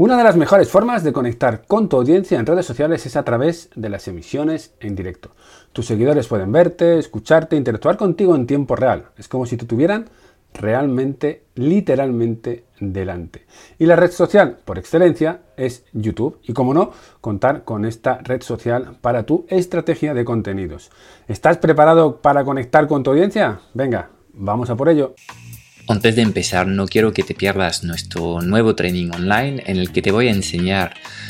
Una de las mejores formas de conectar con tu audiencia en redes sociales es a través de las emisiones en directo. Tus seguidores pueden verte, escucharte, interactuar contigo en tiempo real. Es como si te tuvieran realmente, literalmente delante. Y la red social por excelencia es YouTube. Y como no, contar con esta red social para tu estrategia de contenidos. ¿Estás preparado para conectar con tu audiencia? Venga, vamos a por ello. Antes de empezar, no quiero que te pierdas nuestro nuevo training online en el que te voy a enseñar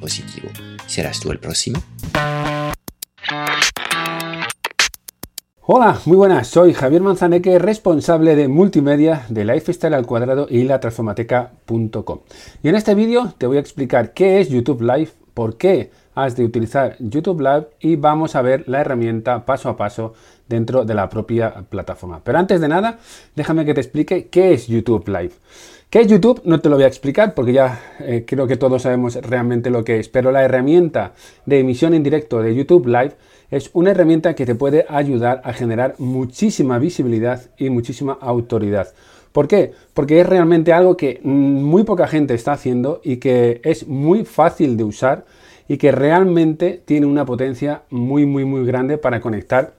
positivo. ¿Serás tú el próximo? Hola, muy buenas, soy Javier Manzaneque, responsable de multimedia de Lifestyle al cuadrado y la transformateca.com. Y en este vídeo te voy a explicar qué es YouTube Live, por qué has de utilizar YouTube Live y vamos a ver la herramienta paso a paso dentro de la propia plataforma. Pero antes de nada, déjame que te explique qué es YouTube Live. ¿Qué es YouTube? No te lo voy a explicar porque ya eh, creo que todos sabemos realmente lo que es, pero la herramienta de emisión en directo de YouTube Live es una herramienta que te puede ayudar a generar muchísima visibilidad y muchísima autoridad. ¿Por qué? Porque es realmente algo que muy poca gente está haciendo y que es muy fácil de usar y que realmente tiene una potencia muy, muy, muy grande para conectar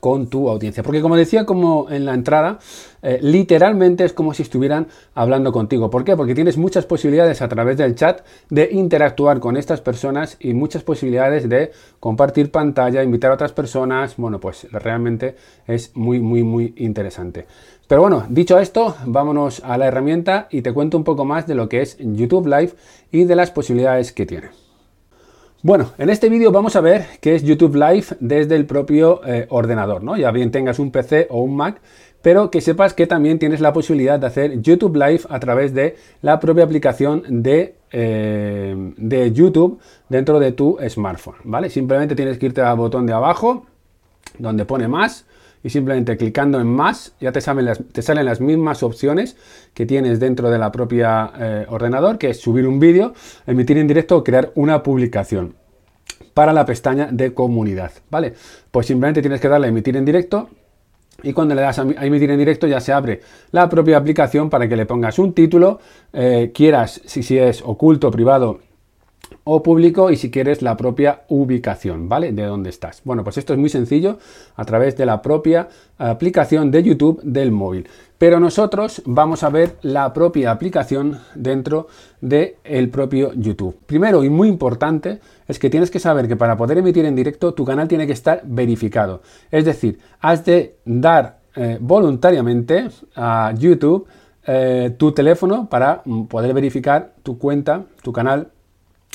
con tu audiencia. Porque como decía como en la entrada, eh, literalmente es como si estuvieran hablando contigo. ¿Por qué? Porque tienes muchas posibilidades a través del chat de interactuar con estas personas y muchas posibilidades de compartir pantalla, invitar a otras personas. Bueno, pues realmente es muy, muy, muy interesante. Pero bueno, dicho esto, vámonos a la herramienta y te cuento un poco más de lo que es YouTube Live y de las posibilidades que tiene. Bueno, en este vídeo vamos a ver qué es YouTube Live desde el propio eh, ordenador, ¿no? Ya bien tengas un PC o un Mac, pero que sepas que también tienes la posibilidad de hacer YouTube Live a través de la propia aplicación de, eh, de YouTube dentro de tu smartphone, ¿vale? Simplemente tienes que irte al botón de abajo, donde pone más, y simplemente clicando en más ya te salen las, te salen las mismas opciones que tienes dentro de la propia eh, ordenador, que es subir un vídeo, emitir en directo o crear una publicación para la pestaña de comunidad, ¿vale? Pues simplemente tienes que darle a emitir en directo y cuando le das a emitir en directo ya se abre la propia aplicación para que le pongas un título, eh, quieras si, si es oculto, privado o público y si quieres la propia ubicación, ¿vale? De dónde estás. Bueno, pues esto es muy sencillo a través de la propia aplicación de YouTube del móvil. Pero nosotros vamos a ver la propia aplicación dentro del el propio YouTube. Primero y muy importante es que tienes que saber que para poder emitir en directo tu canal tiene que estar verificado. Es decir, has de dar eh, voluntariamente a YouTube eh, tu teléfono para poder verificar tu cuenta, tu canal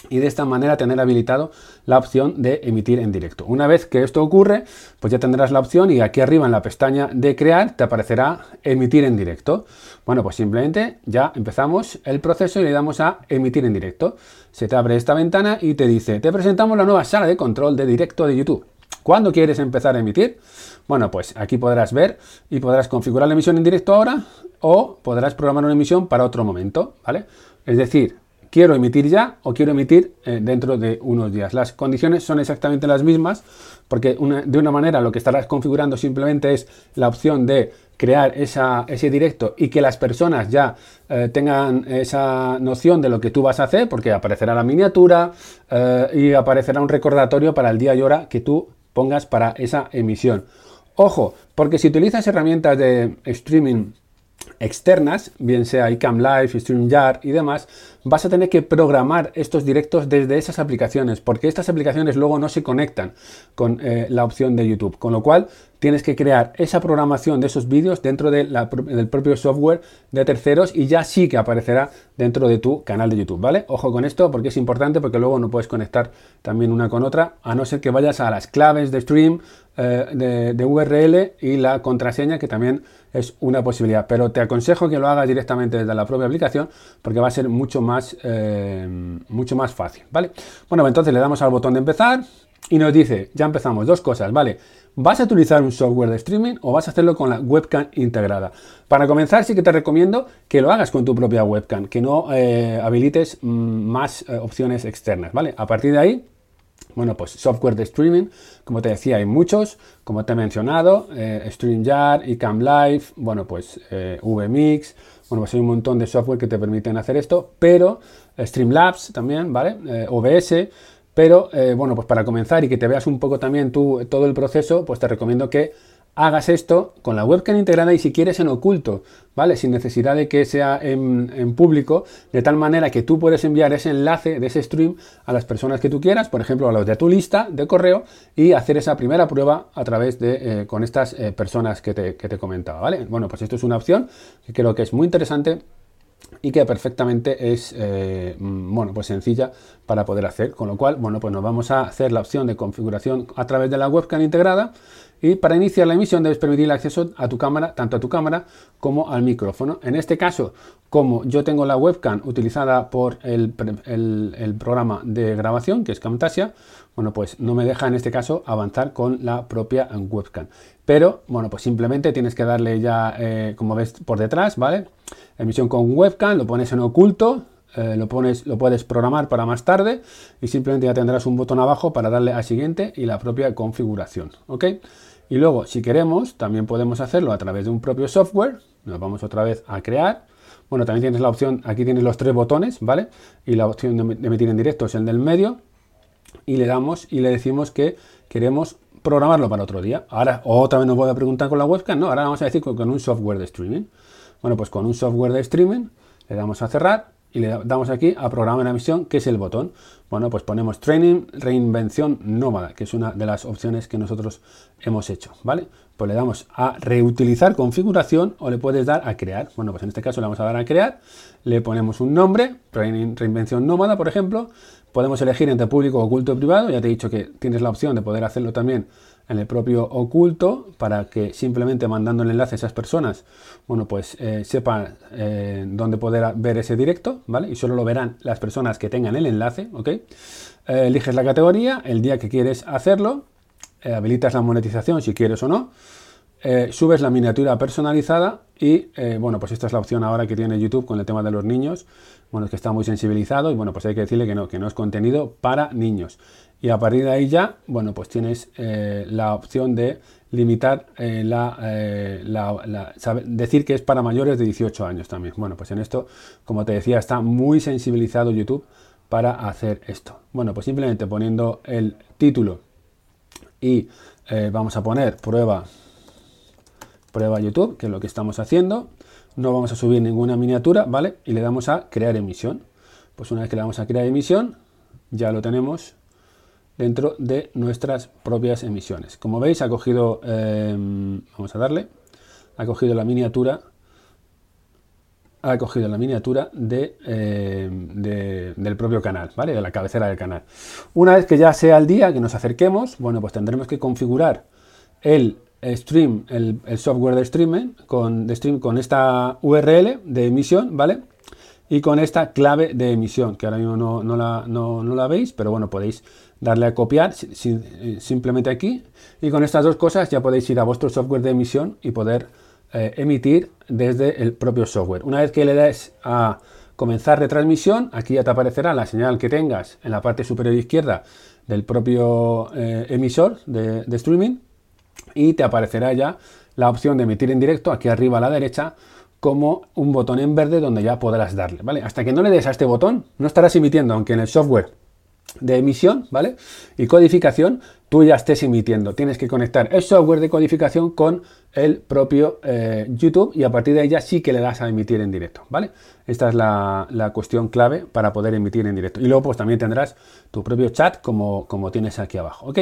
y de esta manera tener habilitado la opción de emitir en directo. Una vez que esto ocurre, pues ya tendrás la opción y aquí arriba en la pestaña de crear te aparecerá emitir en directo. Bueno, pues simplemente ya empezamos el proceso y le damos a emitir en directo. Se te abre esta ventana y te dice, te presentamos la nueva sala de control de directo de YouTube. ¿Cuándo quieres empezar a emitir? Bueno, pues aquí podrás ver y podrás configurar la emisión en directo ahora o podrás programar una emisión para otro momento, ¿vale? Es decir, quiero emitir ya o quiero emitir eh, dentro de unos días. Las condiciones son exactamente las mismas porque de una manera lo que estarás configurando simplemente es la opción de crear ese directo y que las personas ya eh, tengan esa noción de lo que tú vas a hacer porque aparecerá la miniatura eh, y aparecerá un recordatorio para el día y hora que tú pongas para esa emisión. Ojo, porque si utilizas herramientas de streaming externas, bien sea iCam Live, StreamYard y demás, vas a tener que programar estos directos desde esas aplicaciones, porque estas aplicaciones luego no se conectan con eh, la opción de YouTube, con lo cual tienes que crear esa programación de esos vídeos dentro del propio software de terceros y ya sí que aparecerá dentro de tu canal de YouTube, ¿vale? Ojo con esto porque es importante porque luego no puedes conectar también una con otra, a no ser que vayas a las claves de stream, eh, de, URL y la contraseña que también es una posibilidad, pero te aconsejo que lo hagas directamente desde la propia aplicación porque va a ser mucho más más, mucho más fácil, ¿vale? Bueno, entonces le damos al botón de empezar y nos dice, ya empezamos, dos cosas, ¿vale? ¿Vas a utilizar un software de streaming o vas a hacerlo con la webcam integrada? Para comenzar, sí que te recomiendo que lo hagas con tu propia webcam, que no eh, habilites mm, más eh, opciones externas, ¿vale? A partir de ahí, bueno, pues software de streaming, como te decía, hay muchos, como te he mencionado, eh, StreamYard, Icam Live, bueno, pues eh, VMix, bueno, pues hay un montón de software que te permiten hacer esto, pero Streamlabs también, ¿vale? OBS, pero eh, bueno, pues para comenzar y que te veas un poco también tú todo el proceso, pues te recomiendo que hagas esto con la webcam integrada y si quieres en oculto, ¿vale? Sin necesidad de que sea en, público, de tal manera que tú puedes enviar ese enlace de ese stream a las personas que tú quieras, por ejemplo, a los de tu lista de correo y hacer esa primera prueba a través de, eh, con estas eh, personas que te, que te comentaba, ¿vale? Bueno, pues esto es una opción que creo que es muy interesante y que perfectamente es eh, mm, bueno, pues sencilla para poder hacer. Con lo cual, bueno, pues nos vamos a hacer la opción de configuración a través de la webcam integrada y para iniciar la emisión debes permitir el acceso a tu cámara, tanto a tu cámara como al micrófono. En este caso, como yo tengo la webcam utilizada por el, programa de grabación, que es Camtasia, bueno, pues no me deja en este caso avanzar con la propia webcam. Pero, bueno, pues simplemente tienes que darle ya, eh, como ves por detrás, ¿vale? Emisión con webcam, lo pones en oculto, eh, lo, pones, lo puedes programar para más tarde y simplemente ya tendrás un botón abajo para darle a siguiente y la propia configuración, ¿ok? Y luego, si queremos, también podemos hacerlo a través de un propio software. Nos vamos otra vez a crear. Bueno, también tienes la opción, aquí tienes los tres botones, ¿vale? Y la opción de emitir en directo es el del medio. Y le damos y le decimos que queremos programarlo para otro día. Ahora, otra vez nos voy a preguntar con la webcam, no, ahora vamos a decir con, un software de streaming. Bueno, pues con un software de streaming le damos a cerrar y le damos aquí a programar una emisión, que es el botón. Bueno, pues ponemos training, reinvención nómada, que es una de las opciones que nosotros hemos hecho, ¿vale? Pues le damos a reutilizar configuración o le puedes dar a crear. Bueno, pues en este caso le vamos a dar a crear, le ponemos un nombre, training, reinvención nómada, por ejemplo, Podemos elegir entre público, oculto y privado. Ya te he dicho que tienes la opción de poder hacerlo también en el propio oculto para que simplemente mandando el enlace a esas personas, bueno, pues eh, sepan eh, dónde poder ver ese directo, ¿vale? Y solo lo verán las personas que tengan el enlace, ¿ok? Eh, eliges la categoría, el día que quieres hacerlo, habilitas la monetización si quieres o no, subes la miniatura personalizada y, bueno, pues esta es la opción ahora que tiene YouTube con el tema de los niños bueno, es que está muy sensibilizado y bueno, pues hay que decirle que no, que no es contenido para niños. Y a partir de ahí ya, bueno, pues tienes eh, la opción de limitar eh, eh, la, decir que es para mayores de 18 años también. Bueno, pues en esto, como te decía, está muy sensibilizado YouTube para hacer esto. Bueno, pues simplemente poniendo el título y vamos a poner prueba, prueba YouTube, que es lo que estamos haciendo no vamos a subir ninguna miniatura, ¿vale? Y le damos a crear emisión. Pues una vez que le damos a crear emisión, ya lo tenemos dentro de nuestras propias emisiones. Como veis, ha cogido, em, vamos a darle, ha cogido la miniatura, ha cogido la miniatura em, de, del propio canal, ¿vale? De la cabecera del canal. Una vez que ya sea el día que nos acerquemos, bueno, pues tendremos que configurar el stream, el, software de streaming, con, de stream con esta URL de emisión, ¿vale? Y con esta clave de emisión, que ahora mismo no, la, no, la, veis, pero bueno, podéis darle a copiar eh, simplemente aquí. Y con estas dos cosas ya podéis ir a vuestro software de emisión y poder eh, emitir desde el propio software. Una vez que le des a comenzar retransmisión, aquí ya te aparecerá la señal que tengas en la parte superior izquierda del propio eh, emisor de streaming y te aparecerá ya la opción de emitir en directo aquí arriba a la derecha como un botón en verde donde ya podrás darle, ¿vale? Hasta que no le des a este botón, no estarás emitiendo, aunque en el software de emisión, ¿vale? Y codificación, tú ya estés emitiendo. Tienes que conectar el software de codificación con el propio eh, YouTube y a partir de ahí ya sí que le das a emitir en directo, ¿vale? Esta es la, la, cuestión clave para poder emitir en directo. Y luego pues también tendrás tu propio chat como, como tienes aquí abajo, ¿ok?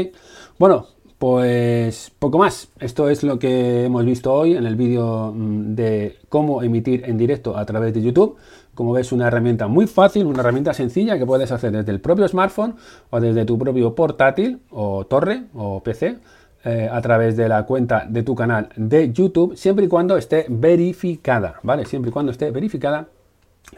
Bueno, pues poco más. Esto es lo que hemos visto hoy en el vídeo mm, de cómo emitir en directo a través de YouTube. Como ves, una herramienta muy fácil, una herramienta sencilla que puedes hacer desde el propio smartphone o desde tu propio portátil o torre o PC eh, a través de la cuenta de tu canal de YouTube, siempre y cuando esté verificada, ¿vale? Siempre y cuando esté verificada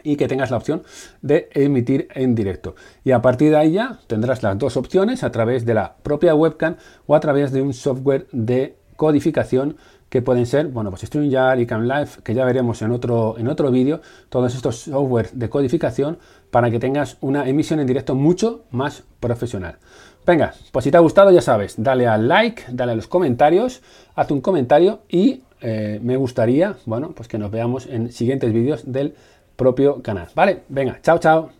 y que tengas la opción de emitir en directo. Y a partir de ahí ya tendrás las dos opciones a través de la propia webcam o a través de un software de codificación que pueden ser, bueno, pues StreamYard y CamLive, que ya veremos en otro, en otro vídeo, todos estos software de codificación para que tengas una emisión en directo mucho más profesional. Venga, pues si te ha gustado ya sabes, dale al like, dale a los comentarios, haz un comentario y eh, me gustaría, bueno, pues que nos veamos en siguientes vídeos del propio canal. Vale, venga, chao, chao.